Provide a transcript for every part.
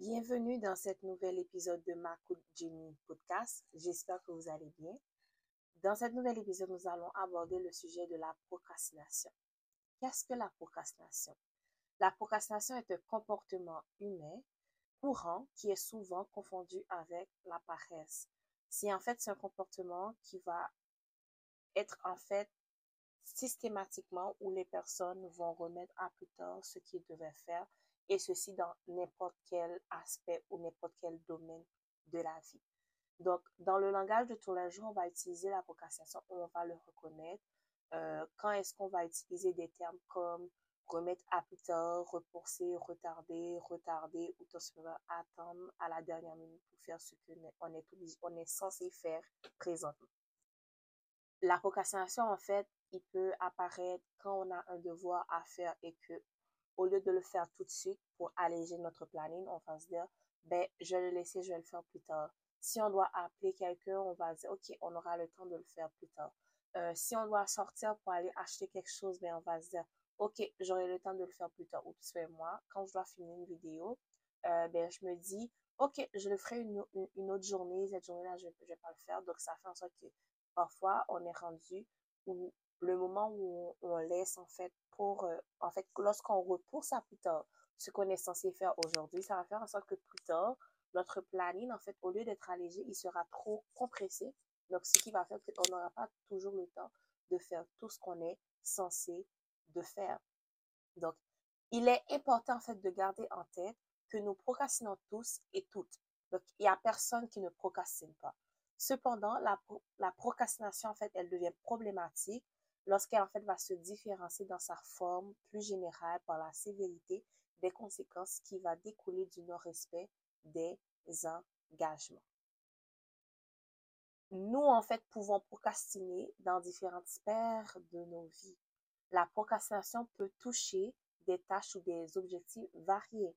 Bienvenue dans cet nouvel épisode de Macout Jenny Podcast. J'espère que vous allez bien. Dans cet nouvel épisode, nous allons aborder le sujet de la procrastination. Qu'est-ce que la procrastination? La procrastination est un comportement humain courant qui est souvent confondu avec la paresse. C'est en fait un comportement qui va être en fait systématiquement où les personnes vont remettre à plus tard ce qu'ils devaient faire et ceci dans n'importe quel aspect ou n'importe quel domaine de la vie. Donc, dans le langage de tous les jours, on va utiliser la procrastination, on va le reconnaître. Euh, quand est-ce qu'on va utiliser des termes comme remettre à plus tard, repousser, retarder, retarder ou tout simplement attendre à la dernière minute pour faire ce qu'on est, on est censé faire présentement. La procrastination, en fait, il peut apparaître quand on a un devoir à faire et que au lieu de le faire tout de suite pour alléger notre planning, on va se dire, ben, je vais le laisser, je vais le faire plus tard. Si on doit appeler quelqu'un, on va dire, OK, on aura le temps de le faire plus tard. Euh, si on doit sortir pour aller acheter quelque chose, ben, on va se dire, OK, j'aurai le temps de le faire plus tard. Ou tout moi, quand je dois finir une vidéo, euh, ben, je me dis, OK, je le ferai une, une, autre journée. Cette journée-là, je ne vais pas le faire. Donc, ça fait en sorte que parfois, on est rendu où le moment où on, laisse en fait pour euh, en fait lorsqu'on repousse à plus tard ce qu'on est censé faire aujourd'hui, ça va faire en sorte que plus tard notre planning en fait au lieu d'être allégé, il sera trop compressé. Donc ce qui va faire qu'on n'aura pas toujours le temps de faire tout ce qu'on est censé de faire. Donc il est important en fait de garder en tête que nous procrastinons tous et toutes. Donc il n'y a personne qui ne procrastine pas. Cependant, la, procrastination, en fait, elle devient problématique lorsqu'elle en fait va se différencier dans sa forme plus générale par la sévérité des conséquences qui va découler du non-respect des engagements. Nous, en fait, pouvons procrastiner dans différentes sphères de nos vies. La procrastination peut toucher des tâches ou des objectifs variés.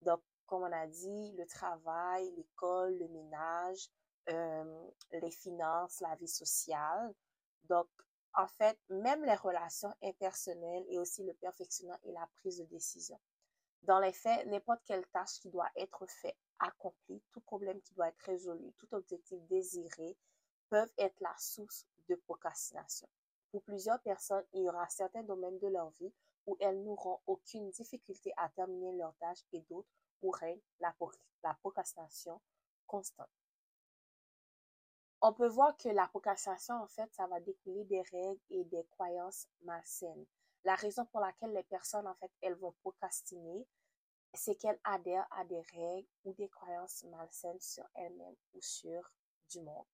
Donc, comme on a dit, le travail, l'école, le ménage, euh, les finances, la vie sociale. Donc, en fait, même les relations impersonnelles et aussi le perfectionnement et la prise de décision. Dans les faits, n'importe quelle tâche qui doit être faite, accomplie, tout problème qui doit être résolu, tout objectif désiré peuvent être la source de procrastination. Pour plusieurs personnes, il y aura certains domaines de leur vie où elles n'auront aucune difficulté à terminer leur tâche et d'autres où la procrastination constante on peut voir que la procrastination, en fait, ça va découler des règles et des croyances malsaines. La raison pour laquelle les personnes, en fait, elles vont procrastiner, c'est qu'elles adhèrent à des règles ou des croyances malsaines sur elles-mêmes ou sur du monde.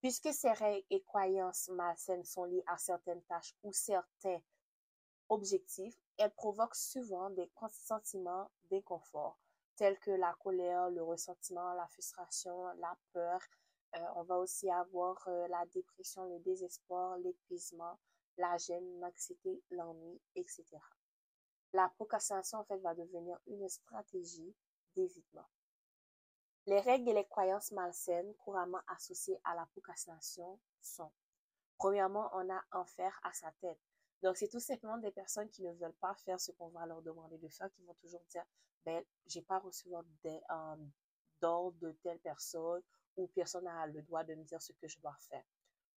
Puisque ces règles et croyances malsaines sont liées à certaines tâches ou certains objectifs, elles provoquent souvent des sentiments d'inconfort, tels que la colère, le ressentiment, la frustration, la peur, on va aussi avoir euh, la dépression, le désespoir, l'épuisement, la gêne, l'anxiété, l'ennui, etc. La procrastination, en fait, va devenir une stratégie d'évitement. Les règles et les croyances malsaines couramment associées à la procrastination sont, premièrement, on a en faire à sa tête. Donc, c'est tout simplement des personnes qui ne veulent pas faire ce qu'on va leur demander de faire, qui vont toujours dire, ben, j'ai pas reçu euh, d'ordre de telle personne où personne n'a le droit de me dire ce que je dois faire.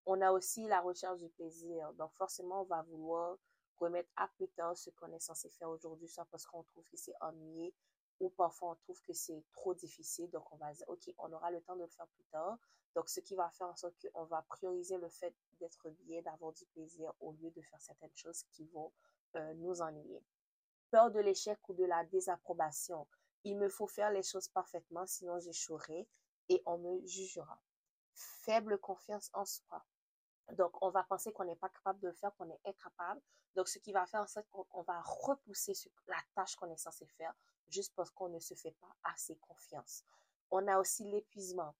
On a aussi la recherche du plaisir. Donc, forcément, on va vouloir remettre à plus tard ce qu'on est censé faire aujourd'hui, soit parce qu'on trouve que c'est ennuyé ou parfois on trouve que c'est trop difficile. Donc, on va dire, OK, on aura le temps de le faire plus tard. Donc, ce qui va faire en sorte qu'on va prioriser le fait d'être bien, d'avoir du plaisir au lieu de faire certaines choses qui vont euh, nous ennuyer. Peur de l'échec ou de la désapprobation. Il me faut faire les choses parfaitement, sinon j'échouerai et on me jugera. Faible confiance en soi. Donc, on va penser qu'on n'est pas capable de le faire, qu'on est incapable. Donc, ce qui va faire en sorte qu'on va repousser la tâche qu'on est censé faire juste parce qu'on ne se fait pas assez confiance. On a aussi l'épuisement.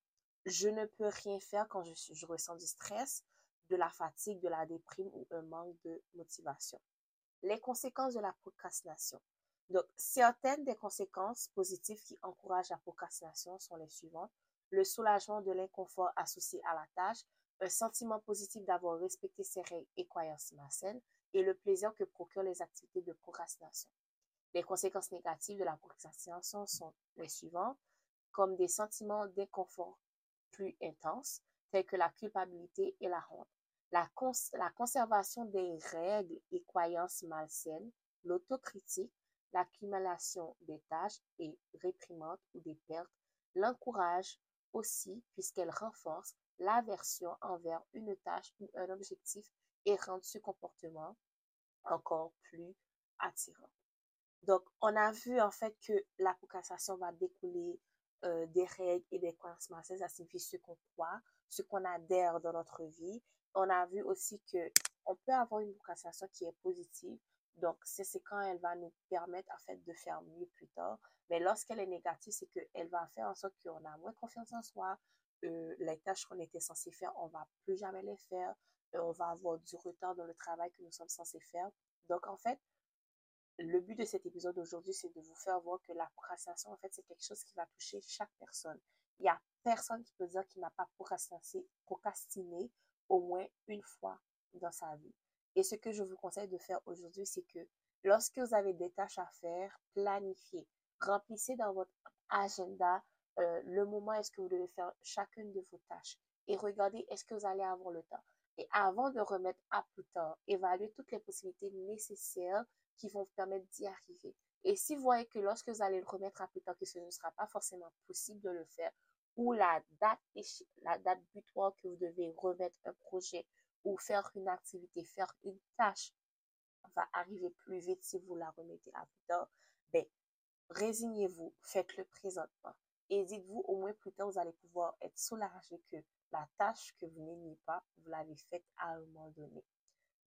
Je ne peux rien faire quand je, je ressens du stress, de la fatigue, de la déprime ou un manque de motivation. Les conséquences de la procrastination. Donc, certaines des conséquences positives qui encouragent la procrastination sont les suivantes le soulagement de l'inconfort associé à la tâche, un sentiment positif d'avoir respecté ses règles et croyances malsaines et le plaisir que procurent les activités de procrastination. Les conséquences négatives de la procrastination sont les suivantes, comme des sentiments d'inconfort plus intenses, tels que la culpabilité et la honte. La, la conservation des règles et croyances malsaines, l'autocritique, l'accumulation des tâches et réprimantes ou des pertes, l'encourage aussi puisqu'elle renforce l'aversion envers une tâche ou un objectif et rend ce comportement encore plus attirant. Donc, on a vu en fait que la procrastination va découler euh, des règles et des croyances. Ça signifie ce qu'on croit, ce qu'on adhère dans notre vie. On a vu aussi que on peut avoir une procrastination qui est positive. Donc, c'est quand elle va nous permettre en fait de faire mieux plus tard. Mais lorsqu'elle est négative, c'est qu'elle va faire en sorte qu'on a moins confiance en soi. Euh, les tâches qu'on était censé faire, on va plus jamais les faire. Euh, on va avoir du retard dans le travail que nous sommes censés faire. Donc, en fait, le but de cet épisode aujourd'hui, c'est de vous faire voir que la procrastination, en fait, c'est quelque chose qui va toucher chaque personne. Il n'y a personne qui peut dire qu'il n'a pas procrastiné, procrastiné au moins une fois dans sa vie. Et ce que je vous conseille de faire aujourd'hui, c'est que lorsque vous avez des tâches à faire, planifiez. Remplissez dans votre agenda euh, le moment est-ce que vous devez faire chacune de vos tâches. Et regardez est-ce que vous allez avoir le temps. Et avant de remettre à plus tard, évaluez toutes les possibilités nécessaires qui vont vous permettre d'y arriver. Et si vous voyez que lorsque vous allez le remettre à plus tard, que ce ne sera pas forcément possible de le faire, ou la date, la date butoir que vous devez remettre un projet ou faire une activité, faire une tâche va arriver plus vite si vous la remettez à plus tard, ben, résignez-vous, faites-le présentement. Et dites-vous, au moins plus tard, vous allez pouvoir être soulagé que la tâche que vous n'aimiez pas, vous l'avez faite à un moment donné.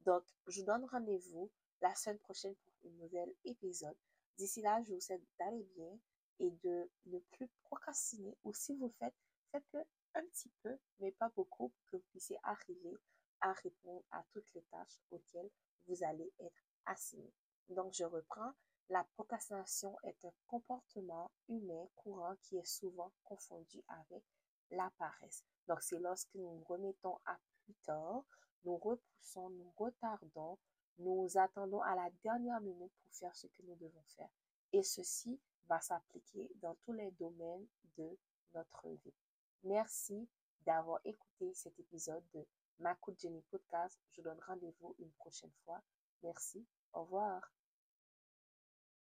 Donc, je vous donne rendez-vous la semaine prochaine pour un nouvel épisode. D'ici là, je vous souhaite d'aller bien et de ne plus procrastiner. Ou si vous faites, faites-le un petit peu, mais pas beaucoup, que vous puissiez arriver à répondre à toutes les tâches auxquelles vous allez être assigné. Donc, je reprends. La procrastination est un comportement humain courant qui est souvent confondu avec la paresse. Donc, c'est lorsque nous remettons à plus tard, nous repoussons, nous retardons, nous attendons à la dernière minute pour faire ce que nous devons faire. Et ceci va s'appliquer dans tous les domaines de notre vie. Merci d'avoir écouté cet épisode de Ma Jenny Podcast. Je donne rendez-vous une prochaine fois. Merci. Au revoir.